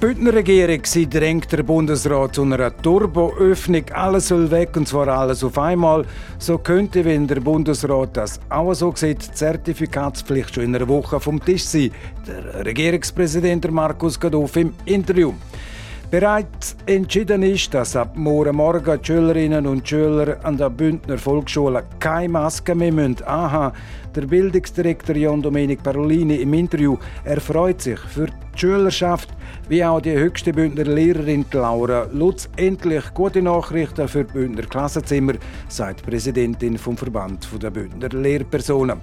Die Bündner Regierung sie drängt der Bundesrat zu einer Turboöffnung. Alles soll weg und zwar alles auf einmal. So könnte, wenn der Bundesrat das auch so sieht, die Zertifikatspflicht schon in einer Woche vom Tisch sein. Der Regierungspräsident Markus Gadoff im Interview. Bereits entschieden ist, dass ab morgen Morgen die Schülerinnen und Schüler an der Bündner Volksschule keine Maske mehr müssen. Aha, der Bildungsdirektor Jan Domenic Parolini im Interview. Er freut sich für die Schülerschaft, wie auch die höchste Bündner Lehrerin Laura Lutz. Endlich gute Nachrichten für die Bündner Klassenzimmer, sagt die Präsidentin vom Verband der Bündner Lehrpersonen.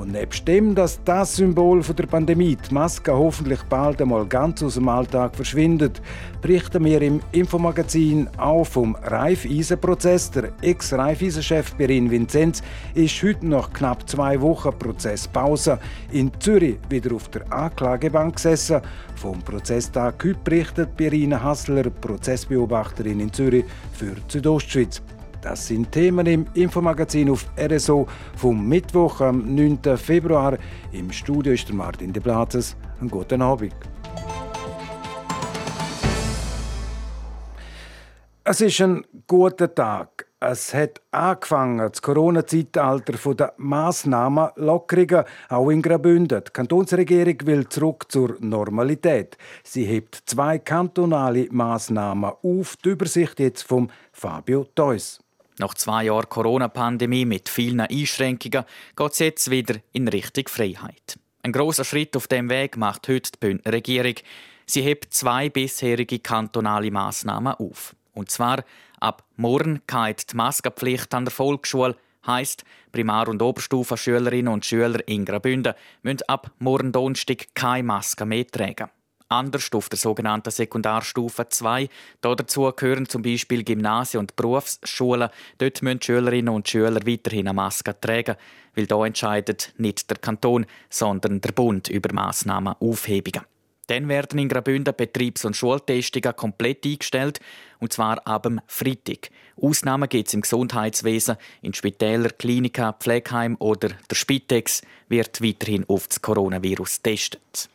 Und nebst dem, dass das Symbol der Pandemie, die Maske, hoffentlich bald einmal ganz aus dem Alltag verschwindet, berichten wir im Infomagazin auch vom Raiffeisen-Prozess. Der Ex-Raiffeisen-Chef Berin Vinzenz ist heute nach knapp zwei Wochen Prozesspause in Zürich wieder auf der Anklagebank gesessen. Vom Prozesstag heute berichtet Birina Hassler, Prozessbeobachterin in Zürich für die Südostschweiz. Das sind Themen im Infomagazin auf RSO vom Mittwoch am 9. Februar. Im Studio ist der Martin de Platzes. Einen guten Abend. Es ist ein guter Tag. Es hat angefangen, das Corona-Zeitalter der Massnahmenlockerungen, auch in Graubünden. Die Kantonsregierung will zurück zur Normalität. Sie hebt zwei kantonale Massnahmen auf. Die Übersicht jetzt vom Fabio Theus. Nach zwei Jahren Corona-Pandemie mit vielen Einschränkungen geht es jetzt wieder in Richtung Freiheit. Ein großer Schritt auf dem Weg macht heute die Bündner Regierung. Sie hebt zwei bisherige kantonale Massnahmen auf. Und zwar ab morgen geht die Maskenpflicht an der Volksschule. Heißt, Primar- und Oberstufenschülerinnen und Schüler in Graubünden müssen ab morgen Donnerstag keine Maske mehr tragen anders auf der sogenannten Sekundarstufe 2. Dazu gehören zum Beispiel Gymnasien und Berufsschulen. Dort müssen Schülerinnen und Schüler weiterhin eine Maske tragen, weil da entscheidet nicht der Kanton, sondern der Bund über Massnahmen aufhebungen. Dann werden in Graubünden Betriebs- und Schultestungen komplett eingestellt, und zwar ab dem Freitag. Ausnahmen gibt es im Gesundheitswesen, in Spitälern, Kliniken, Pflegeheim oder der Spitex wird weiterhin auf das Coronavirus getestet.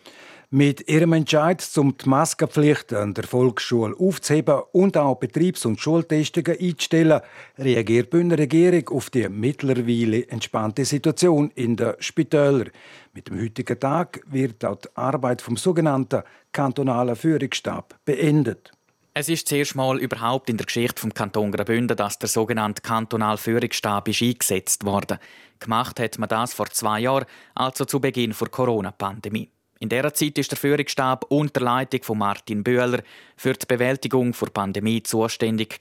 Mit ihrem Entscheid, um die Maskenpflicht an der Volksschule aufzuheben und auch Betriebs- und Schultestungen einzustellen, reagiert die Bündner Regierung auf die mittlerweile entspannte Situation in den Spitälern. Mit dem heutigen Tag wird auch die Arbeit vom sogenannten kantonalen Führungsstab beendet. Es ist zuerst mal überhaupt in der Geschichte vom Kanton Graubünden, dass der sogenannte kantonale Führungsstab ist eingesetzt wurde. Gemacht hat man das vor zwei Jahren, also zu Beginn der Corona-Pandemie. In dieser Zeit ist der Führungsstab unter Leitung von Martin Böhler für die Bewältigung der Pandemie zuständig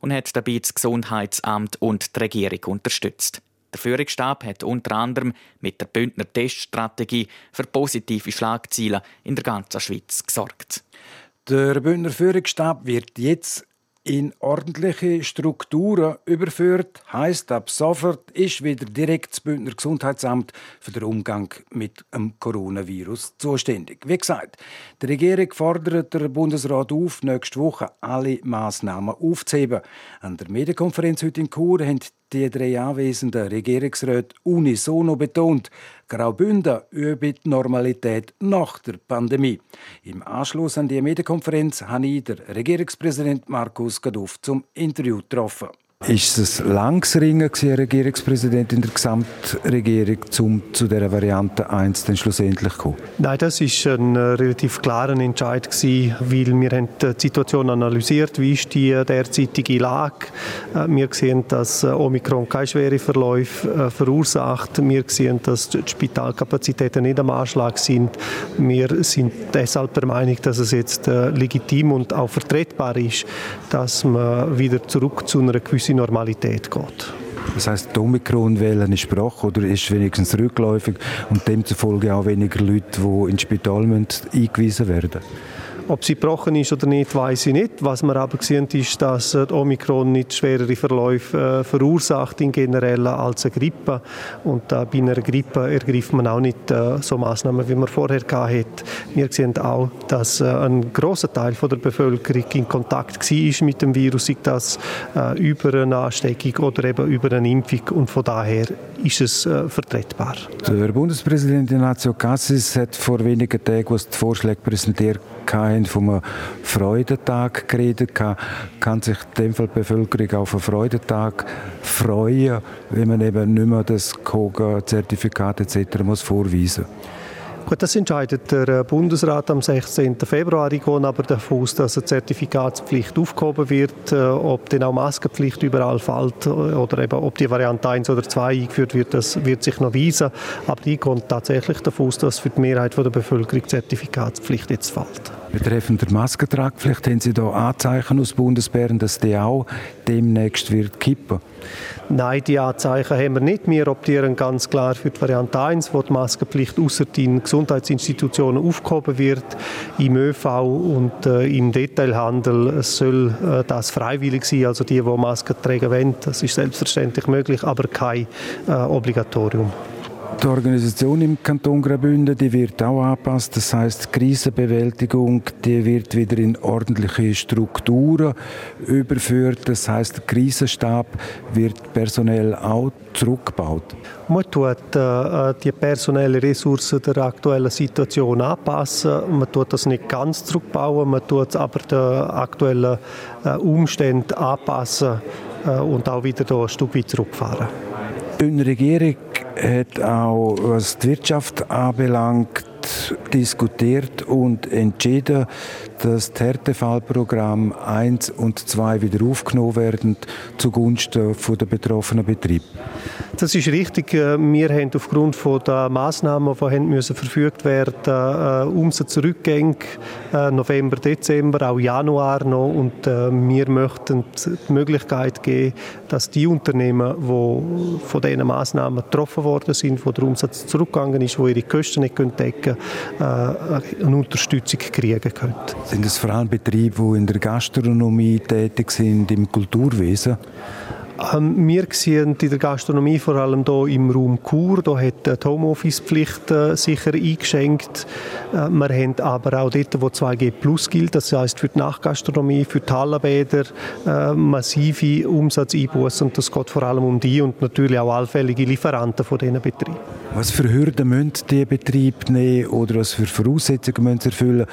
und hat dabei das Gesundheitsamt und die Regierung unterstützt. Der Führungsstab hat unter anderem mit der Bündner Teststrategie für positive Schlagzeilen in der ganzen Schweiz gesorgt. Der Bündner Führungsstab wird jetzt in ordentliche Strukturen überführt, heißt ab sofort ist wieder direkt das Bündner Gesundheitsamt für den Umgang mit dem Coronavirus zuständig. Wie gesagt, die Regierung fordert den Bundesrat auf, nächste Woche alle Maßnahmen aufzuheben. An der Medienkonferenz heute in Chur haben die drei anwesenden Regierungsräte unisono betont, Graubünden die Normalität nach der Pandemie. Im Anschluss an die Medienkonferenz habe ich den Regierungspräsident Markus Gaduff zum Interview getroffen. Ist es langes Ringen, Herr Regierungspräsident, in der Gesamtregierung, um zu dieser Variante 1 dann schlussendlich zu kommen? Nein, das war ein äh, relativ klarer Entscheid, gewesen, weil wir haben die Situation analysiert, wie ist die derzeitige Lage. Äh, wir sehen, dass äh, Omikron keine schwere Verläufe verursacht. Wir sehen, dass die Spitalkapazitäten nicht am Anschlag sind. Wir sind deshalb der Meinung, dass es jetzt legitim und auch vertretbar ist, dass man wieder zurück zu einer gewissen unsere Normalität geht. Das heißt, die Omikron-Welle ist gebrochen oder ist wenigstens rückläufig und demzufolge auch weniger Leute, die ins Spital müssen, eingewiesen werden? Ob sie gebrochen ist oder nicht, weiß ich nicht. Was wir aber gesehen ist, dass Omikron nicht schwerere Verläufe äh, verursacht in generell als eine Grippe. Und äh, bei einer Grippe ergreift man auch nicht äh, so Maßnahmen, wie man vorher hatte. Wir sehen auch, dass äh, ein großer Teil von der Bevölkerung in Kontakt war mit dem Virus, sei das äh, über eine Ansteckung oder eben über eine Impfung. Und von daher ist es äh, vertretbar. Der Bundespräsident Ignazio Cassis hat vor wenigen Tagen, was die Vorschläge präsentiert haben, von einem Freudentag geredet. Kann sich in dem Fall die Bevölkerung auf einen Freudentag freuen, wenn man eben nicht mehr das KOGA-Zertifikat etc. muss vorweisen muss? Gut, das entscheidet der äh, Bundesrat am 16. Februar. Ich gehe aber davon aus, dass eine Zertifikatspflicht aufgehoben wird. Äh, ob dann auch Maskenpflicht überall fällt äh, oder eben ob die Variante 1 oder 2 eingeführt wird, das wird sich noch weisen. Aber ich gehe tatsächlich davon aus, dass für die Mehrheit der Bevölkerung die Zertifikatspflicht jetzt fällt. Betreffend der Maskentragpflicht haben Sie da Anzeichen aus Bundesbären, dass die auch demnächst wird kippen? Nein, die Anzeichen haben wir nicht. Wir optieren ganz klar für die Variante 1, wo die Maskenpflicht außer in Gesundheitsinstitutionen aufgehoben wird, im ÖV und äh, im Detailhandel soll äh, das freiwillig sein. Also die, die Masken tragen wollen, das ist selbstverständlich möglich, aber kein äh, Obligatorium. Die Organisation im Kanton Graubünden, die wird auch angepasst. Das heißt, die Krisenbewältigung, die wird wieder in ordentliche Strukturen überführt. Das heißt, der Krisenstab wird personell auch zurückgebaut. Man tut äh, die personellen Ressourcen der aktuellen Situation anpassen. Man tut das nicht ganz zurückbauen, man tut aber den aktuellen äh, Umständen anpassen äh, und auch wieder ein Stück weit zurückfahren. Die Regierung hat auch, was die Wirtschaft anbelangt, diskutiert und entschieden, dass das Härtefallprogramm 1 und 2 wieder aufgenommen werden zugunsten der betroffenen Betriebe. Das ist richtig. Äh, wir haben aufgrund der Massnahmen, die müssen verfügt werden, äh, Umsatzrückgänge äh, November, Dezember, auch Januar noch und wir möchten die Möglichkeit geben, dass die Unternehmen, die von diesen Massnahmen getroffen worden sind, wo der Umsatz zurückgegangen ist, wo ihre Kosten nicht decken können, eine Unterstützung kriegen können. Sind es vor allem Betriebe, die in der Gastronomie tätig sind, im Kulturwesen? Wir sehen in der Gastronomie vor allem hier im Raum Chur, da hat die Homeoffice-Pflicht äh, sicher eingeschenkt. Äh, wir haben aber auch dort, wo 2G Plus gilt, das heißt für die Nachgastronomie, für die Hallenbäder, äh, massive Umsatzeinbußen und das geht vor allem um die und natürlich auch allfällige Lieferanten von diesen Betrieben. Was für Hürden müssen die Betriebe nehmen oder was für Voraussetzungen müssen sie erfüllen,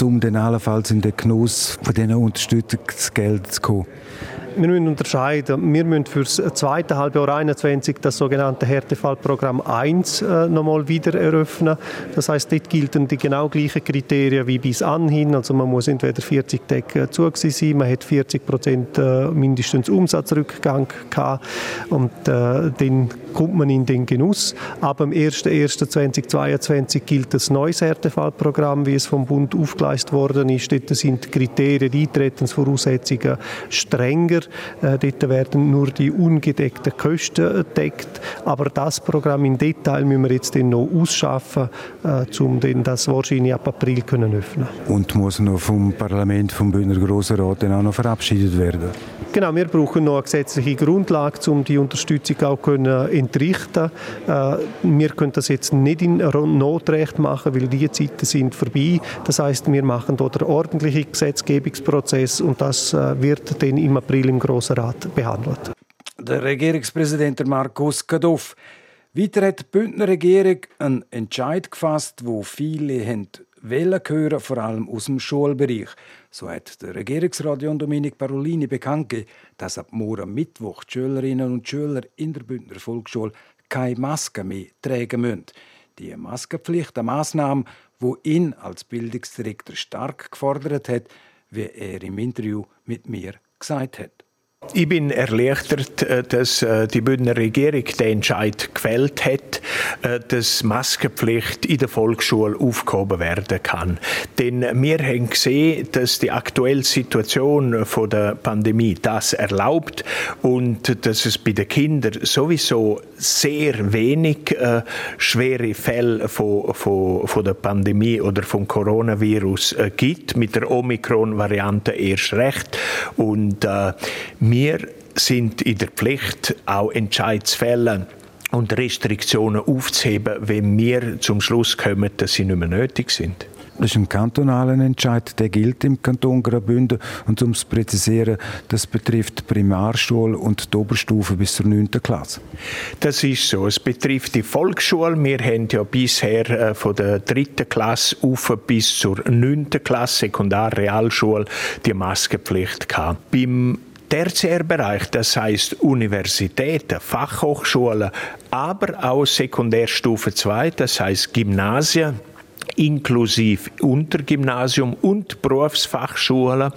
um dann allenfalls in den Genuss von diesen Unterstützungsgeld zu kommen? Wir müssen unterscheiden. Wir müssen für das zweite Halbjahr 2021 das sogenannte Härtefallprogramm 1 äh, nochmal wieder eröffnen. Das heißt, dort gelten die genau gleichen Kriterien wie bis anhin. Also man muss entweder 40 Tage zu sein, man hat 40 Prozent äh, mindestens Umsatzrückgang gehabt und äh, dann kommt man in den Genuss. Ab dem 1.1.2022 gilt das neues Härtefallprogramm, wie es vom Bund aufgeleistet worden ist. Dort sind die Kriterien, die Eintretensvoraussetzungen strenger. Äh, dort werden nur die ungedeckten Kosten gedeckt. Aber das Programm im Detail müssen wir jetzt noch ausschaffen, äh, um das wahrscheinlich ab April können öffnen. Und muss noch vom Parlament, vom Bündner Grossen Rat auch noch verabschiedet werden? Genau, wir brauchen noch eine gesetzliche Grundlage, um die Unterstützung auch können entrichten. Äh, wir können das jetzt nicht in Notrecht machen, weil die Zeiten sind vorbei. Das heißt, wir machen dort einen ordentlichen Gesetzgebungsprozess und das äh, wird dann im April im Grossen Rat behandelt. Der Regierungspräsident Markus Kadoff. Weiter hat die Bündner Regierung einen Entscheid gefasst, wo viele haben wollen hören, vor allem aus dem Schulbereich. So hat der Regierungsrat John Dominic Parolini bekannt gegeben, dass ab morgen Mittwoch die Schülerinnen und Schüler in der Bündner Volksschule keine Maske mehr tragen müssen. Die Maskenpflicht, eine Massnahme, wo ihn als Bildungsdirektor stark gefordert hat, wie er im Interview mit mir gesagt hat. Ich bin erleichtert, äh, dass äh, die Bündner Regierung den Entscheid gefällt hat. äh, dass Maskenpflicht in der Volksschule aufgehoben werden kann. Denn wir haben gesehen, dass die aktuelle Situation der Pandemie das erlaubt und dass es bei den Kindern sowieso sehr wenig schwere Fälle von, von, von der Pandemie oder vom Coronavirus gibt, mit der Omikron-Variante erst recht. Und äh, wir sind in der Pflicht, auch Entscheidsfälle und Restriktionen aufzuheben, wenn wir zum Schluss kommen, dass sie nicht mehr nötig sind. Das ist ein kantonaler Entscheid, der gilt im Kanton Graubünden. Und um es zu präzisieren, das betrifft die Primarschule und die Oberstufe bis zur 9. Klasse. Das ist so. Es betrifft die Volksschule. Wir haben ja bisher äh, von der 3. Klasse auf bis zur 9. Klasse Sekundar Realschule die Maskenpflicht gehabt. Beim Tertiärbereich, das heißt Universitäten, Fachhochschulen, aber auch Sekundärstufe 2, das heißt Gymnasien, inklusive Untergymnasium und Berufsfachschulen.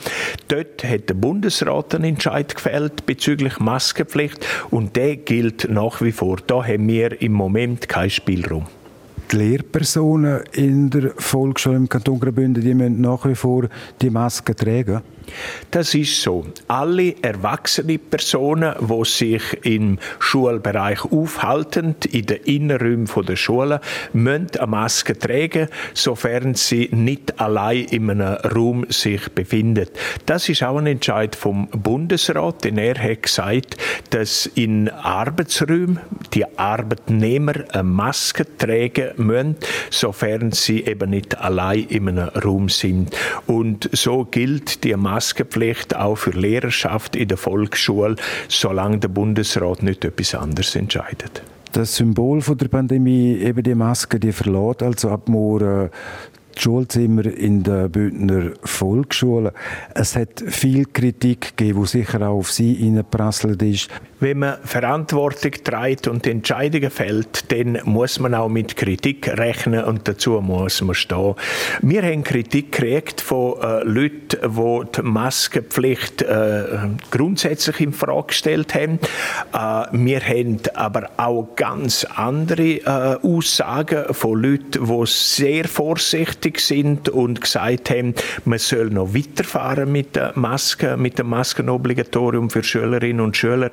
Dort hat der Bundesrat einen Entscheid gefällt bezüglich Maskenpflicht und der gilt nach wie vor. Da haben wir im Moment keinen Spielraum die Lehrpersonen in der Volksschule im Kanton Graubünden, die müssen nach wie vor die Maske tragen? Das ist so. Alle erwachsene Personen, die sich im Schulbereich aufhalten, in den Innenräumen der Schule, müssen eine Maske tragen, sofern sie nicht allein in einem Raum sich befinden. Das ist auch ein Entscheid vom Bundesrat, denn er hat gesagt, dass in Arbeitsräumen die Arbeitnehmer eine Maske tragen müssen, sofern sie eben nicht allein in einem Raum sind. Und so gilt die Maske Maskenpflicht auch für Lehrerschaft in der Volksschule, solange der Bundesrat nicht etwas anderes entscheidet. Das Symbol von der Pandemie, eben die Maske, die verlässt also ab morgen die Schulzimmer in der Bündner Volksschule. Es hat viel Kritik gegeben, die sicher auch auf Sie hineingeprasselt ist. Wenn man Verantwortung trägt und Entscheidungen fällt, dann muss man auch mit Kritik rechnen und dazu muss man stehen. Wir haben Kritik gekriegt von äh, Leuten, die die Maskenpflicht äh, grundsätzlich in Frage gestellt haben. Äh, wir haben aber auch ganz andere äh, Aussagen von Leuten, die sehr vorsichtig sind und gesagt haben, man soll noch weiterfahren mit der Maske, mit dem Maskenobligatorium für Schülerinnen und Schüler.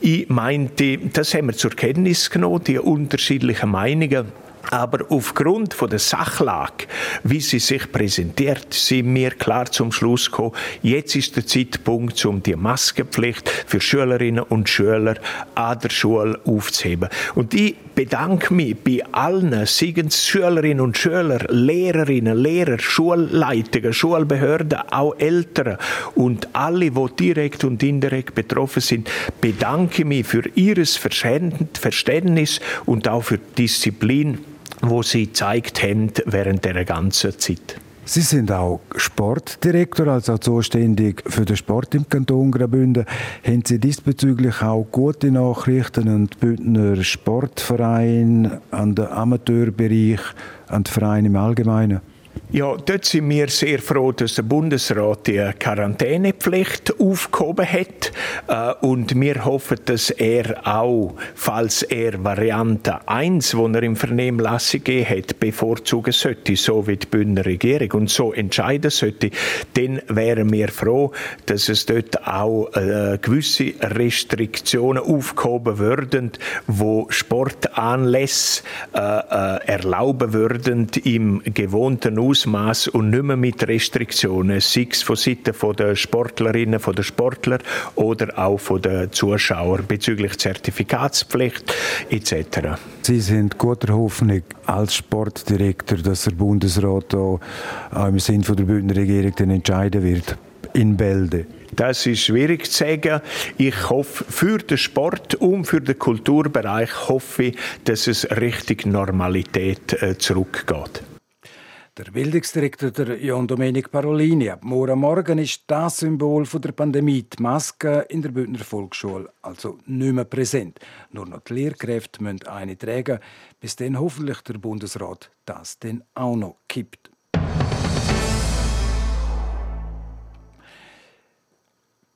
Ich meinte, das haben wir zur Kenntnis genommen, die unterschiedlichen Meinungen. Aber aufgrund von der Sachlage, wie sie sich präsentiert, sind wir klar zum Schluss gekommen, jetzt ist der Zeitpunkt, um die Maskenpflicht für Schülerinnen und Schüler an der Schule aufzuheben. Und ich bedanke mich bei allen, seien es Schülerinnen und Schüler, Lehrerinnen, Lehrer, Schulleitungen, Schulbehörden, auch Eltern und alle, die direkt und indirekt betroffen sind, bedanke mich für ihres Verständnis und auch für Disziplin wo sie gezeigt haben während der ganzen Zeit. Sie sind auch Sportdirektor, also zuständig für den Sport im Kanton Graubünden. Haben Sie diesbezüglich auch gute Nachrichten an den Bündner Sportverein, an den Amateurbereich, an den Verein im Allgemeinen? Ja, dort sind wir sehr froh, dass der Bundesrat die Quarantänepflicht aufgehoben hat. Äh, und wir hoffen, dass er auch, falls er Variante 1, die er im Vernehmlassung hat, bevorzugen sollte, so wie die Bündner Regierung und so entscheiden sollte, dann wären wir froh, dass es dort auch äh, gewisse Restriktionen aufgehoben würden, wo Sportanlässe äh, erlauben würden im gewohnten Ausmaß und nicht mehr mit Restriktionen, sei es von Seiten der Sportlerinnen, von der Sportler oder auch von den Zuschauern bezüglich Zertifikatspflicht etc. Sie sind guter Hoffnung als Sportdirektor, dass der Bundesrat auch im Sinne der Bündner Regierung dann entscheiden wird in Bälde. Das ist schwierig zu sagen. Ich hoffe, für den Sport und für den Kulturbereich hoffe ich, dass es Richtung Normalität äh, zurückgeht. Der Bildungsdirektor der Jan Domenic Parolini. Ab morgen Morgen ist das Symbol der Pandemie, die Maske in der Bündner Volksschule, also nicht mehr präsent. Nur noch die Lehrkräfte müssen eine tragen, bis dann hoffentlich der Bundesrat das dann auch noch kippt.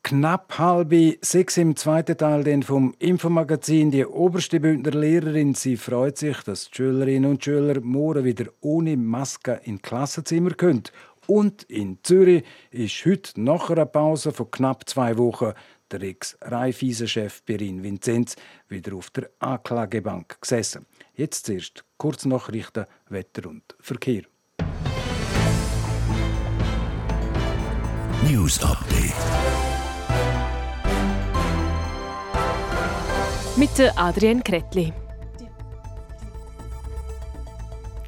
Knapp halb sechs im zweiten Teil den vom Infomagazin. Die oberste Bündner Lehrerin, sie freut sich, dass die Schülerinnen und Schüler morgen wieder ohne Maske in Klassenzimmer können. Und in Zürich ist heute nach einer Pause von knapp zwei Wochen der Ex-Raiffeisen-Chef Perin Vinzenz wieder auf der Anklagebank gesessen. Jetzt zuerst Kurznachrichten, Wetter und Verkehr. News Update. Mit Adrian Kretli.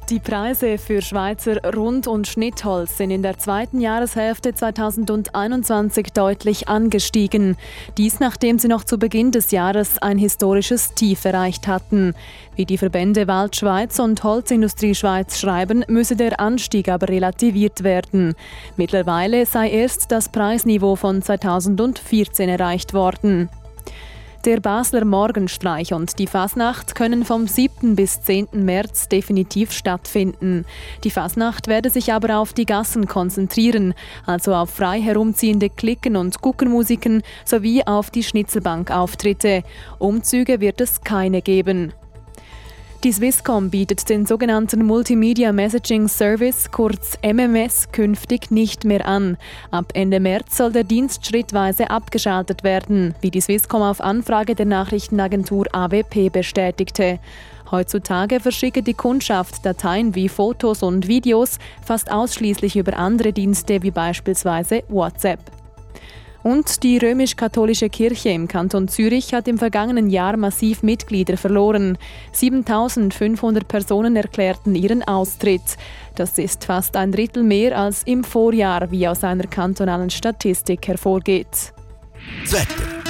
Die Preise für Schweizer Rund- und Schnittholz sind in der zweiten Jahreshälfte 2021 deutlich angestiegen. Dies nachdem sie noch zu Beginn des Jahres ein historisches Tief erreicht hatten. Wie die Verbände Waldschweiz und Holzindustrie Schweiz schreiben, müsse der Anstieg aber relativiert werden. Mittlerweile sei erst das Preisniveau von 2014 erreicht worden. Der Basler Morgenstreich und die Fasnacht können vom 7. bis 10. März definitiv stattfinden. Die Fasnacht werde sich aber auf die Gassen konzentrieren, also auf frei herumziehende Klicken und Guckenmusiken sowie auf die Schnitzelbankauftritte. Umzüge wird es keine geben. Die Swisscom bietet den sogenannten Multimedia Messaging Service, kurz MMS, künftig nicht mehr an. Ab Ende März soll der Dienst schrittweise abgeschaltet werden, wie die Swisscom auf Anfrage der Nachrichtenagentur AWP bestätigte. Heutzutage verschicke die Kundschaft Dateien wie Fotos und Videos fast ausschließlich über andere Dienste wie beispielsweise WhatsApp. Und die römisch-katholische Kirche im Kanton Zürich hat im vergangenen Jahr massiv Mitglieder verloren. 7500 Personen erklärten ihren Austritt. Das ist fast ein Drittel mehr als im Vorjahr, wie aus einer kantonalen Statistik hervorgeht. Wetter.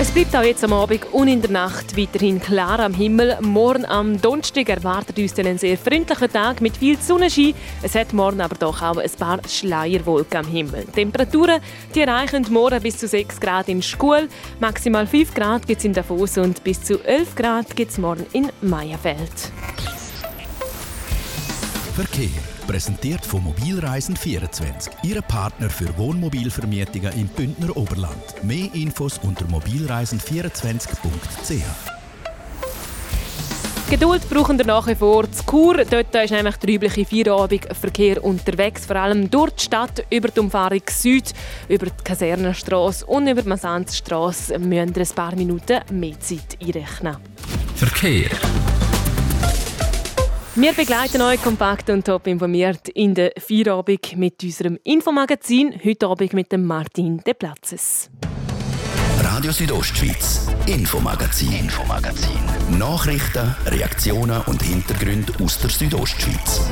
es bleibt auch jetzt am Abend und in der Nacht weiterhin klar am Himmel. Morgen am Donnerstag erwartet uns dann ein sehr freundlicher Tag mit viel Sonnenschein. Es hat morgen aber doch auch ein paar Schleierwolken am Himmel. Die Temperaturen die erreichen morgen bis zu 6 Grad in Schkuhl, maximal 5 Grad gibt es in Davos und bis zu 11 Grad gibt es morgen in Meierfeld. Verkehr. Präsentiert von Mobilreisen24, Ihre Partner für Wohnmobilvermietungen im Bündner Oberland. Mehr Infos unter mobilreisen24.ch. Geduld brauchen wir nach wie vor. Zu Chur, dort ist nämlich der übliche Feierabendverkehr unterwegs, vor allem durch die Stadt, über die Umfahrung Süd, über die Kasernenstraße und über die Masanzstraße müssen wir ein paar Minuten mehr Zeit einrechnen. Verkehr. Wir begleiten euch kompakt und top informiert in der Feierabend mit unserem Infomagazin. Heute Abend mit dem Martin De Platzes. Radio Südostschweiz, Infomagazin, Infomagazin. Nachrichten, Reaktionen und Hintergründe aus der Südostschweiz.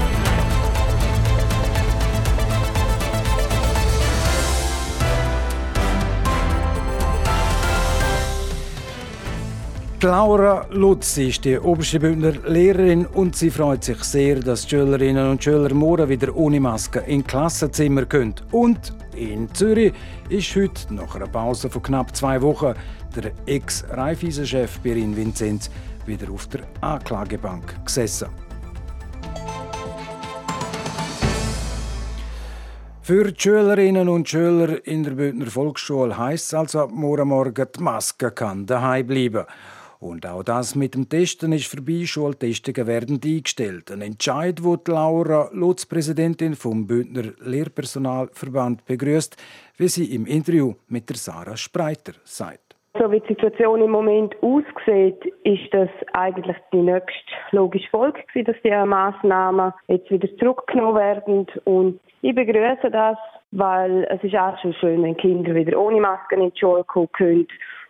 Laura Lutz ist die oberste Bündner Lehrerin und sie freut sich sehr, dass die Schülerinnen und Schüler morgen wieder ohne Maske in Klassenzimmer können. Und in Zürich ist heute, nach einer Pause von knapp zwei Wochen, der Ex-Raiffeisen-Chef Birin Vinzenz wieder auf der Anklagebank gesessen. Für die Schülerinnen und Schüler in der Bündner Volksschule heisst es also ab morgen Morgen, die Maske kann daheim bleiben. Und auch das mit dem Testen ist vorbei. Schultestungen werden eingestellt. Ein Entscheid, wo Laura Lutz, Präsidentin vom Bündner Lehrpersonalverband, begrüßt, wie sie im Interview mit der Sarah Spreiter sagt. So wie die Situation im Moment aussieht, ist das eigentlich die nächste logische Folge, dass die Massnahmen jetzt wieder zurückgenommen werden. Und ich begrüße das, weil es ist auch schon schön, wenn Kinder wieder ohne Masken in die Schule kommen können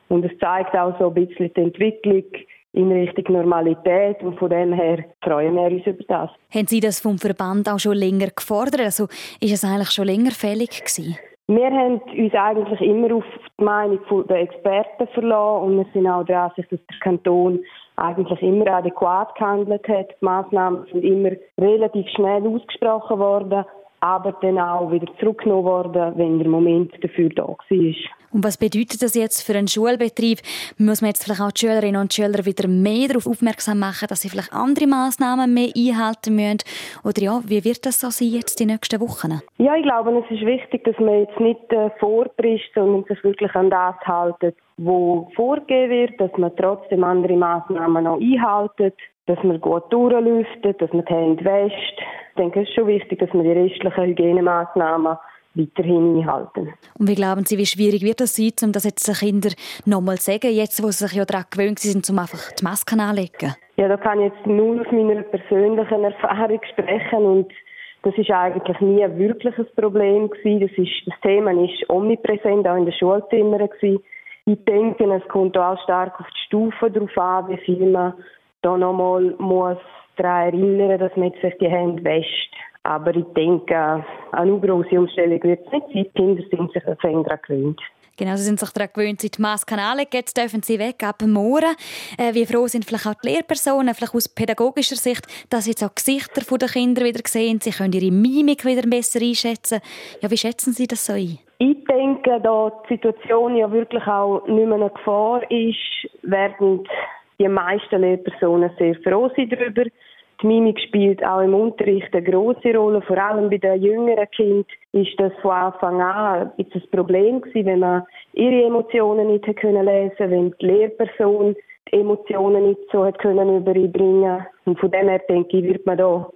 und es zeigt auch so ein bisschen die Entwicklung in Richtung Normalität und von dem her freuen wir uns über das. Haben Sie das vom Verband auch schon länger gefordert? Also ist es eigentlich schon länger fällig gewesen? Wir haben uns eigentlich immer auf die Meinung der Experten verlassen und wir sind auch der Ansicht, dass der Kanton eigentlich immer adäquat gehandelt hat. Die Massnahmen sind immer relativ schnell ausgesprochen worden aber dann auch wieder zurückgenommen worden, wenn der Moment dafür da war. Und was bedeutet das jetzt für einen Schulbetrieb? Muss man jetzt vielleicht auch die Schülerinnen und Schüler wieder mehr darauf aufmerksam machen, dass sie vielleicht andere Maßnahmen mehr einhalten müssen? Oder ja, wie wird das so sein jetzt die nächsten Wochen? Ja, ich glaube, es ist wichtig, dass man jetzt nicht äh, vorpresst, sondern sich wirklich an das haltet, wo vorgegeben wird, dass man trotzdem andere Maßnahmen noch einhaltet, dass man gut durchlüftet, dass man die Hände wäscht. Ich denke, es ist schon wichtig, dass man die restlichen Hygienemaßnahmen weiterhin einhalten. Und wie glauben Sie, wie schwierig wird das sein, um das jetzt den Kindern nochmal zu sagen, jetzt wo sie sich ja daran gewöhnt sind, um einfach die Masken anzulegen? Ja, da kann ich jetzt nur aus meiner persönlichen Erfahrung sprechen und das ist eigentlich nie ein wirkliches Problem gewesen. Das, ist, das Thema ist omnipräsent, auch in den Schulzimmern gewesen. Ich denke, es kommt auch stark auf die Stufe drauf an, wie viel man da nochmal muss daran erinnern, dass man sich die Hände wäscht. Aber ich denke, eine große Umstellung wird es nicht sein. Die Kinder sind sich daran gewöhnt. Genau, sie sind sich daran gewöhnt, sie die Masken anlegen. Jetzt dürfen sie weg ab morgen. Äh, wie froh sind vielleicht auch die Lehrpersonen, vielleicht aus pädagogischer Sicht, dass sie jetzt auch Gesichter der Kinder wieder sehen. Sie können ihre Mimik wieder besser einschätzen. Ja, wie schätzen Sie das so ein? Ich denke, da die Situation ja wirklich auch nicht mehr eine Gefahr ist, werden die meisten Lehrpersonen sehr froh sein darüber. Die Mimik spielt auch im Unterricht eine große Rolle, vor allem bei den jüngeren Kindern ist das von Anfang an ein Problem gewesen, wenn man ihre Emotionen nicht lesen können wenn die Lehrperson die Emotionen nicht so hat können überbringen. Und von dem her denke ich, wird man da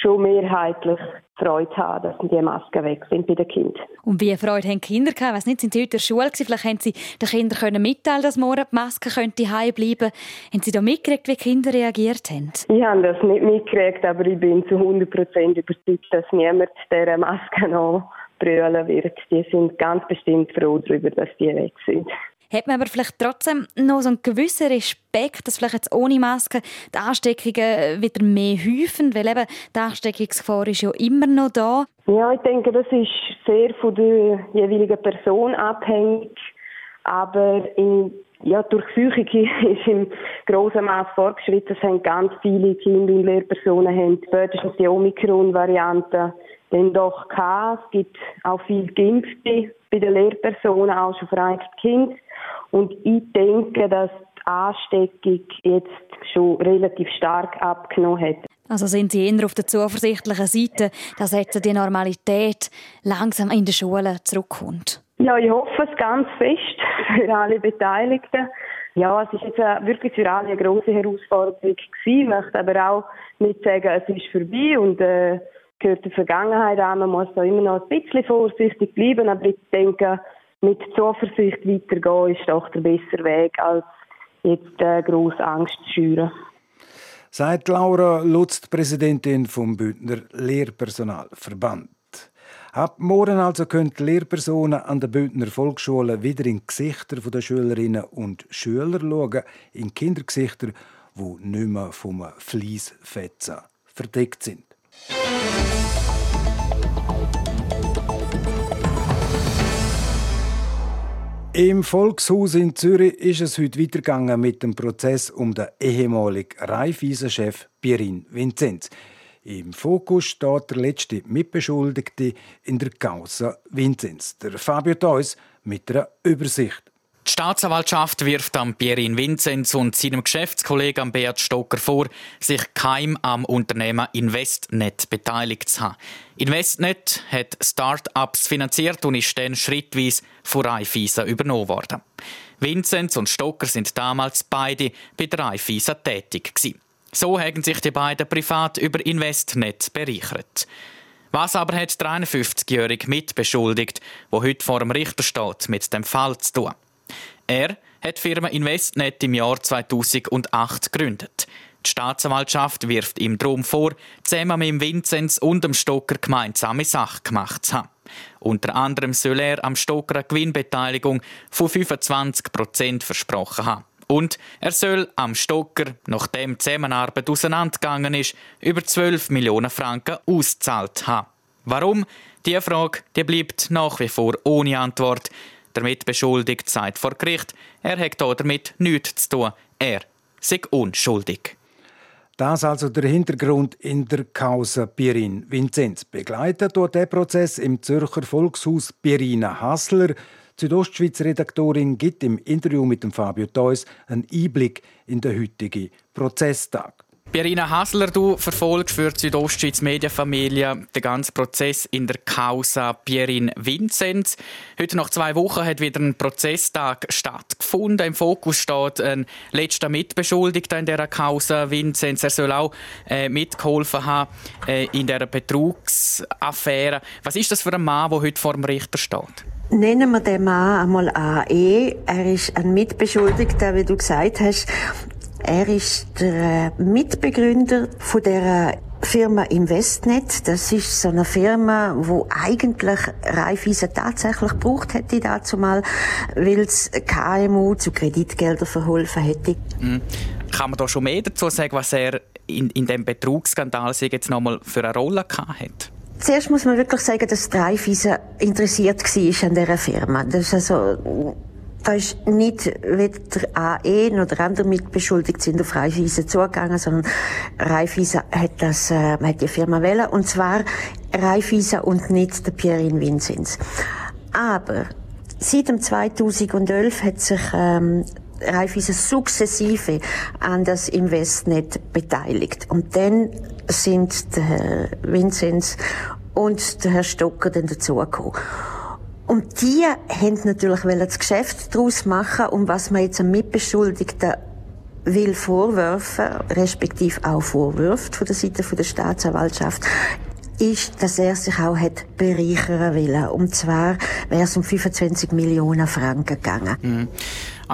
schon mehrheitlich Freude haben, dass die Masken weg sind bei den Kindern. Und wie Freude haben die Kinder gehabt? Ich weiss nicht, sind sie heute in der Schule gewesen? Vielleicht haben sie den Kindern können mitteilen, dass morgen die Maske könnte bleiben. Haben sie da mitgekriegt, wie die Kinder reagiert haben? Ich habe das nicht mitgekriegt, aber ich bin zu 100 Prozent überzeugt, dass niemand dieser Maske noch brüllen wird. Die sind ganz bestimmt froh darüber, dass die weg sind hat man aber vielleicht trotzdem noch so einen gewissen Respekt, dass vielleicht jetzt ohne Maske die Ansteckungen wieder mehr häufen, weil eben die Ansteckungsgefahr ist ja immer noch da. Ja, ich denke, das ist sehr von der jeweiligen Person abhängig, aber in ja, durch Psychik ist im grossen Maß fortgeschritten. Es haben ganz viele Kinder und Lehrpersonen haben spätestens die Omikron-Variante dann doch gehabt. Es gibt auch viele Geimpfte bei den Lehrpersonen, auch schon vereinigt Kind. Und ich denke, dass die Ansteckung jetzt schon relativ stark abgenommen hat. Also sind Sie eher auf der zuversichtlichen Seite, dass jetzt die Normalität langsam in den Schulen zurückkommt? Ja, ich hoffe es ganz fest für alle Beteiligten. Ja, es ist jetzt wirklich für alle eine große Herausforderung gewesen. Ich möchte aber auch nicht sagen, es ist vorbei und äh, gehört der Vergangenheit an. Man muss da immer noch ein bisschen vorsichtig bleiben, aber ich denke, mit Zuversicht weitergehen, ist doch der bessere Weg, als jetzt äh, grosse Angst zu schüren. Sagt Laura Lutz, Präsidentin vom Bündner Lehrpersonalverband. Ab morgen also können Lehrpersonen an der Bündner Volksschule wieder in die Gesichter der Schülerinnen und Schüler schauen, in Kindergesichter, die nicht mehr vom Fleissfetzen verdeckt sind. Im Volkshaus in Zürich ist es heute weitergegangen mit dem Prozess um den ehemaligen Raiffeisen-Chef Pierin Vinzenz. Im Fokus steht der letzte Mitbeschuldigte in der Causa Vinzenz, der Fabio Theus, mit einer Übersicht. Die Staatsanwaltschaft wirft am Pierin Vinzenz und seinem Geschäftskollegen Beat Stocker vor, sich keim am Unternehmen Investnet beteiligt zu haben. Investnet hat Start-ups finanziert und ist dann schrittweise von Raiffeisen übernommen worden. Vinzenz und Stocker sind damals beide bei der Raiffeisen tätig gewesen. So haben sich die beiden privat über Investnet bereichert. Was aber hat der 51-jährige mitbeschuldigt, wo heute vor dem Richter steht, mit dem Fall zu tun? Er hat die Firma Investnet im Jahr 2008 gegründet. Die Staatsanwaltschaft wirft ihm darum vor, zusammen mit Vinzenz und dem Stocker gemeinsame Sache gemacht zu haben. Unter anderem soll er am Stocker eine Gewinnbeteiligung von 25 Prozent versprochen haben. Und er soll am Stocker, nachdem die Zusammenarbeit auseinandergegangen ist, über 12 Millionen Franken ausgezahlt haben. Warum? Diese Frage die bleibt nach wie vor ohne Antwort. Der Mitbeschuldigte sagt vor Gericht, er hat damit nichts zu tun. Er sei unschuldig. Das also der Hintergrund in der Causa Pirin Vinzenz. Begleitet durch den Prozess im Zürcher Volkshaus Pirina Hassler. Die Südostschweizer Redaktorin gibt im Interview mit dem Fabio Theus einen Einblick in den heutigen Prozesstag. Pierina Hasler, du verfolgst für die Südostschweiz Medienfamilie den ganzen Prozess in der Causa Pierin Vinzenz. Heute nach zwei Wochen hat wieder ein Prozesstag stattgefunden. Im Fokus steht ein letzter Mitbeschuldigter in der Causa Vinzenz. Er soll auch äh, mitgeholfen haben äh, in der Betrugsaffäre. Was ist das für ein Mann, der heute vor dem Richter steht? Nennen wir den Mann einmal AE. Er ist ein Mitbeschuldigter, wie du gesagt hast. Er ist der Mitbegründer von der Firma Investnet. Das ist so eine Firma, wo eigentlich Raiffeisen tatsächlich gebraucht hätte dazu mal, weil es KMU zu Kreditgeldern verholfen hätte. Mhm. Kann man da schon mehr dazu sagen, was er in, in dem Betrugsskandal jetzt nochmal für eine Rolle gehabt hat? Zuerst muss man wirklich sagen, dass Raiffeisen interessiert war an dieser Firma. Das ist also da ist nicht weder AE noch der andere mitbeschuldigt sind auf Raiffeisen zugegangen, sondern Raiffeisen hat das, äh, hat die Firma wählen und zwar Raiffeisen und nicht der Pierin Vinzenz. Aber seit dem 2011 hat sich ähm, Raiffeisen sukzessive an das Investnet beteiligt. Und dann sind der Herr Vinzenz und der Herr Stocker dann dazugekommen. Und die haben natürlich das Geschäft daraus machen und was man jetzt einem Mitbeschuldigten will vorwerfen, respektive auch vorwirft von der Seite der Staatsanwaltschaft, ist, dass er sich auch hat bereichern will. Und zwar wäre es um 25 Millionen Franken gegangen. Mhm.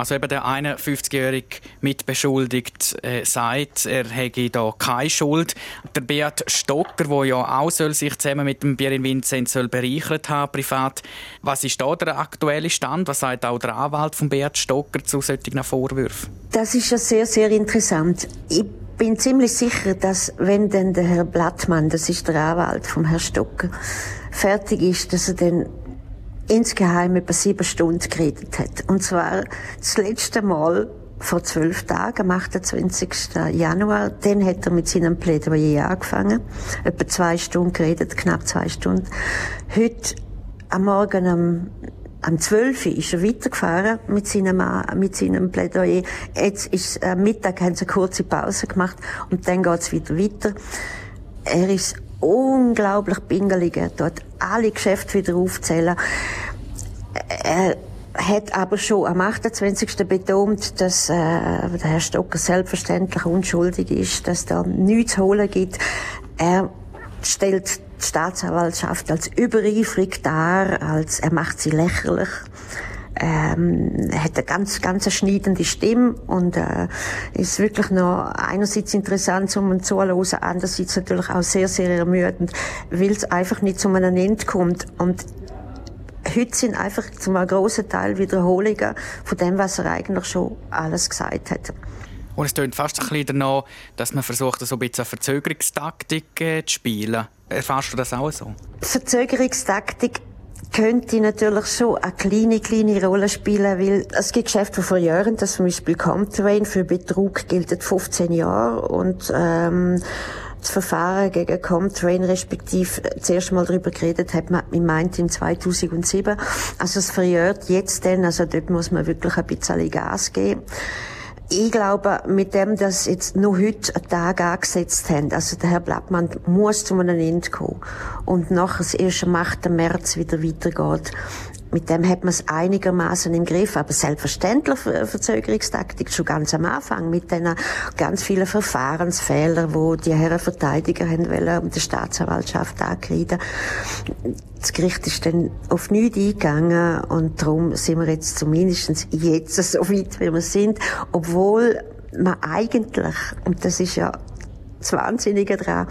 Also eben der 51-jährige Mitbeschuldigt äh, sagt, er hätte da keine Schuld. Der Beat Stocker, der ja auch soll sich zusammen mit dem Pierin Vincent soll bereichert haben privat. Was ist da der aktuelle Stand? Was sagt auch der Anwalt von Beat Stocker zu solchen Vorwürfen? Das ist ja sehr, sehr interessant. Ich bin ziemlich sicher, dass wenn denn der Herr Blattmann, das ist der Anwalt vom Herrn Stocker, fertig ist, dass er dann insgeheim etwa sieben Stunden geredet hat. Und zwar das letzte Mal vor zwölf Tagen, am 28. Januar. Dann hat er mit seinem Plädoyer angefangen. Etwa zwei Stunden geredet, knapp zwei Stunden. Heute am Morgen am am 12. ist er weitergefahren mit seinem, mit seinem Plädoyer. Jetzt ist, am Mittag haben sie eine kurze Pause gemacht und dann geht's wieder weiter. Er ist unglaublich pingelig. Er dort alle Geschäfte wieder aufzählen. Er hat aber schon am 28. betont, dass äh, der Herr Stocker selbstverständlich unschuldig ist, dass da nichts zu holen gibt. Er stellt die Staatsanwaltschaft als übereifrig dar, als er macht sie lächerlich. Ähm, er hat eine ganz, ganz schneidende Stimme und äh, ist wirklich noch einerseits interessant zum Zuhören, andererseits natürlich auch sehr, sehr ermüdend, weil es einfach nicht zu einem Ende kommt. Und heute sind einfach zum grossen Teil Wiederholungen von dem, was er eigentlich schon alles gesagt hat. Und es klingt fast ein bisschen danach, dass man versucht, so ein bisschen eine Verzögerungstaktik äh, zu spielen. Erfährst du das auch so? Verzögerungstaktik könnte natürlich schon eine kleine, kleine Rolle spielen, weil es gibt Geschäfte von Jahren, dass zum Beispiel Comtrain für Betrug gilt 15 Jahre und ähm, das Verfahren gegen Comtrain respektive zuerst mal darüber geredet hat man, ich meinte im 2007. Also es verjährt jetzt denn, also dort muss man wirklich ein bisschen Gas geben. Ich glaube, mit dem, dass jetzt noch heute einen Tag angesetzt haben, also der Herr Blattmann muss zu einem Ende kommen und das erste am 8. März wieder weitergeht, mit dem hat man es einigermaßen im Griff. Aber selbstverständlich Verzögerungstaktik schon ganz am Anfang mit den ganz vielen Verfahrensfehlern, wo die Herren Verteidiger haben wollen, um die Staatsanwaltschaft ankreiden. Das Gericht ist dann auf nichts eingegangen und darum sind wir jetzt zumindest jetzt so weit, wie wir sind, obwohl man eigentlich, und das ist ja das Wahnsinnige daran,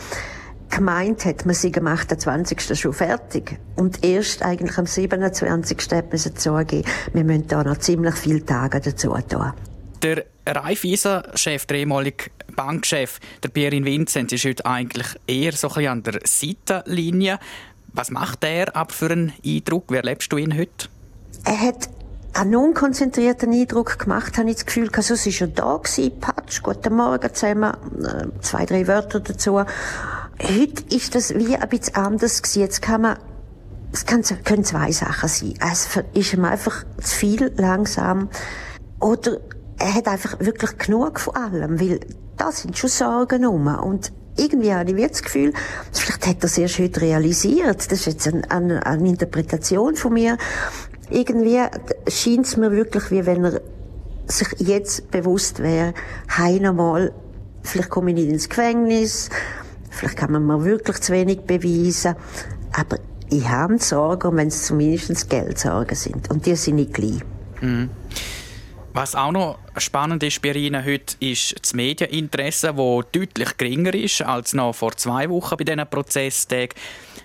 gemeint hat, man sei am 28. schon fertig. Und erst eigentlich am 27. hat man es zugegeben, wir müssen da noch ziemlich viele Tage dazu tun. Der Raiffeisen-Chef, der ehemalige Bankchef, der Pierin Vincent, ist heute eigentlich eher so ein bisschen an der Seitenlinie. Was macht er ab für einen Eindruck? Wie erlebst du ihn heute? Er hat einen unkonzentrierten Eindruck gemacht, habe ich das Gefühl, also es ist ja da gewesen, Patsch, guten Morgen zusammen, äh, zwei, drei Wörter dazu. Heute ist das wie ein bisschen anders gewesen. Jetzt kann man, es kann, können zwei Sachen sein. Es ist ihm einfach zu viel langsam. Oder er hat einfach wirklich genug von allem, weil da sind schon Sorgen rum. Und irgendwie habe ich das Gefühl, vielleicht hat er es erst heute realisiert. Das ist jetzt eine, eine, eine Interpretation von mir. Irgendwie scheint es mir wirklich, wie wenn er sich jetzt bewusst wäre, heim einmal, vielleicht komme ich nicht ins Gefängnis, vielleicht kann man mir wirklich zu wenig beweisen, aber ich habe Sorgen, wenn es zumindest Geldsorgen sind. Und die sind nicht gleich. Mhm. Was auch noch spannend ist bei Ihnen heute, ist das Medieninteresse, das deutlich geringer ist als noch vor zwei Wochen bei diesen Prozesstagen.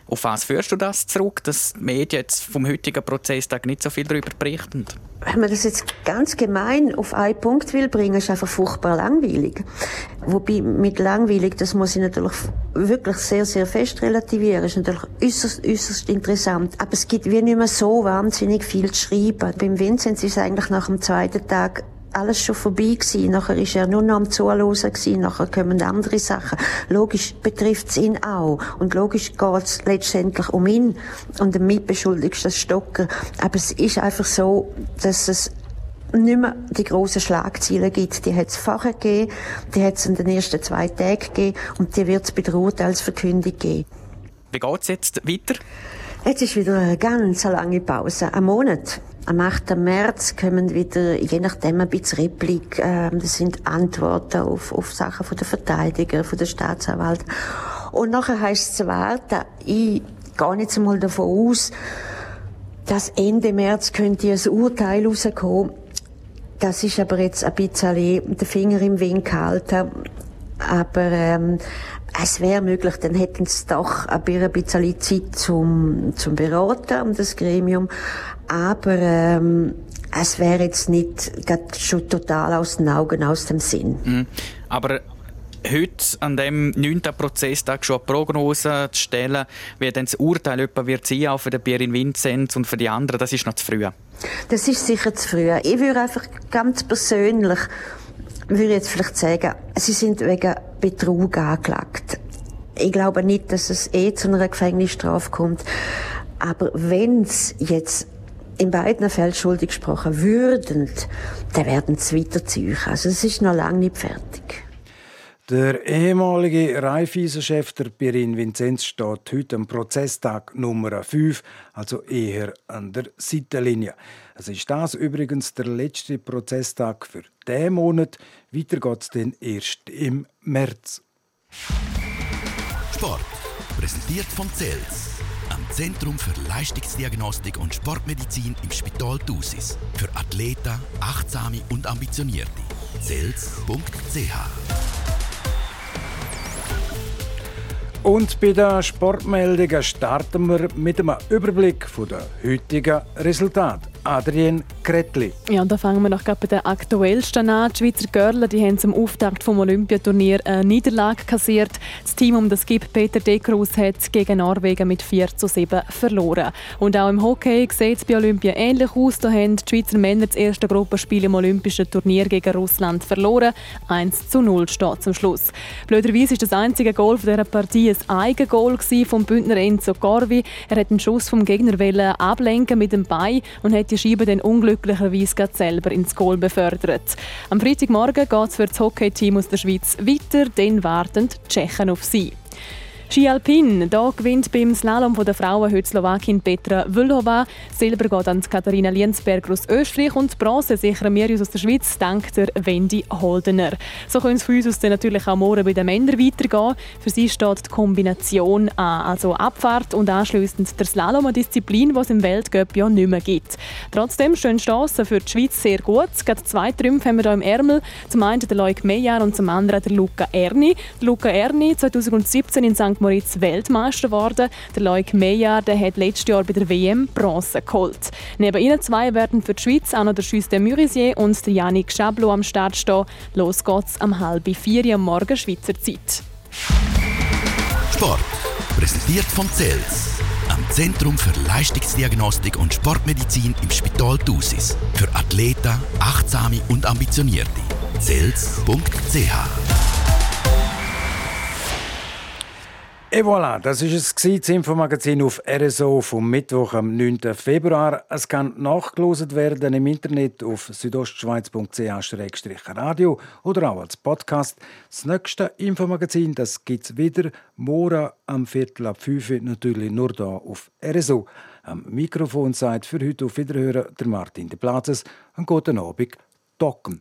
Auf was führst du das zurück, dass die Medien jetzt vom heutigen Prozesstag nicht so viel darüber berichten? Wenn man das jetzt ganz gemein auf einen Punkt will bringen, ist einfach furchtbar langweilig. Wobei mit langweilig, das muss ich natürlich wirklich sehr, sehr fest relativieren, ist natürlich äußerst, äußerst interessant. Aber es gibt wie nicht mehr so wahnsinnig viel zu schreiben. Beim Vinzenz ist es eigentlich nach dem zweiten Tag alles schon vorbei gewesen. Nachher ist er nur noch am Zuhören gewesen. Nachher kommen andere Sachen. Logisch betrifft es ihn auch. Und logisch geht es letztendlich um ihn. Und der Mitbeschuldigste Stocker. Aber es ist einfach so, dass es nicht mehr die grossen Schlagziele gibt. Die hat es vorher gegeben, die hat es in den ersten zwei Tagen gegeben und die wird es bei der Urteilsverkündung geben. Wie geht es jetzt weiter? Jetzt ist wieder eine ganz lange Pause. Ein Monat. Am 8. März kommen wieder, je nachdem, ein bisschen Replik. Äh, das sind Antworten auf, auf Sachen von der Verteidiger, von der Staatsanwalt. Und nachher heisst es zu warten. Ich gehe jetzt mal davon aus, dass Ende März könnte ein Urteil rauskommen. Das ist aber jetzt ein bisschen den Finger im Wind gehalten. Aber ähm, es wäre möglich, dann hätten sie doch ein bisschen Zeit zum, zum Beraten, um das Gremium. Aber ähm, es wäre jetzt nicht schon total aus den Augen, aus dem Sinn. Mhm. Aber heute an dem 9. Prozesstag schon eine Prognose zu stellen, wie dann das Urteil etwa wird sein, auch für den Pierin Vinzenz und für die anderen, das ist noch zu früh. Das ist sicher zu früh. Ich würde einfach ganz persönlich würde jetzt vielleicht sagen, sie sind wegen Betrug angeklagt. Ich glaube nicht, dass es eh zu einer Gefängnisstrafe kommt. Aber wenn es jetzt in beiden Fällen schuldig gesprochen würden, dann werden sie weiterziehen. Also es ist noch lange nicht fertig. Der ehemalige Raiffeisen-Chef der Pirin Vinzenz steht heute am Prozesstag Nummer 5, also eher an der Seitenlinie. Es ist das übrigens der letzte Prozesstag für diesen Monat. Weiter geht es dann erst im März. Sport, präsentiert von CELS, am Zentrum für Leistungsdiagnostik und Sportmedizin im Spital Thusis. Für Athleten, Achtsame und Ambitionierte. CELS.ch Und bei den Sportmeldungen starten wir mit einem Überblick der heutigen Resultate. Adrien Kretli. Ja, und da fangen wir noch bei den aktuellsten an. Die Schweizer Görler haben zum Auftakt vom Olympiaturnier eine Niederlage kassiert. Das Team um das Gip Peter Dekrus hat gegen Norwegen mit 4 zu 7 verloren. Und auch im Hockey sieht es bei Olympia ähnlich aus. Da haben die Schweizer Männer das erste Gruppenspiel im Olympischen Turnier gegen Russland verloren. 1 zu 0 steht zum Schluss. Blöderweise ist das einzige Goal dieser Partie ein Eigengoal vom Bündner Enzo Corvi. Er hat einen Schuss vom Gegner ablenken mit dem Bein und hat die Scheibe dann unglücklicherweise selber ins Goal befördert. Am Freitagmorgen geht es für das Hockey-Team aus der Schweiz weiter, dann warten die Tschechen auf sie. Ski Alpin, da gewinnt beim Slalom der Frauen heute Slowakin Petra Vlhova. Silber geht an Katharina Liensberger aus Österreich und Bronze sichern wir uns aus der Schweiz dank der Wendy Holdener. So können es für uns aus natürlich auch morgen bei den Männern weitergehen. Für sie steht die Kombination an, also Abfahrt und anschliessend der Slalom, eine Disziplin, die es im Weltcup ja nicht mehr gibt. Trotzdem stehen Chancen für die Schweiz sehr gut. Gerade zwei Trümpfe haben wir hier im Ärmel. Zum einen der Leuk Meyer und zum anderen der Luca Erni. Luca Erni 2017 in St. Moritz Weltmeister geworden. Der Loic Meyer der hat letztes Jahr bei der WM Bronze geholt. Neben ihnen zwei werden für die Schweiz auch noch der Schüsse de Murisier und der Yannick Chablo am Start stehen. Los geht's am halb vier am Morgen Schweizer Zeit. Sport präsentiert von Zels am Zentrum für Leistungsdiagnostik und Sportmedizin im Spital Thusis. Für Athleten, Achtsame und Ambitionierte. Zels.ch Et voilà, das ist es das Infomagazin auf RSO vom Mittwoch am 9. Februar. Es kann nachgelost werden im Internet auf südostschweiz.ch-radio oder auch als Podcast. Das nächste Infomagazin, das gibt's wieder morgen am Viertel ab 5 natürlich nur da auf RSO. Am Mikrofon seid für heute auf Wiederhören der Martin de Platzes. Einen guten Abend, Docken.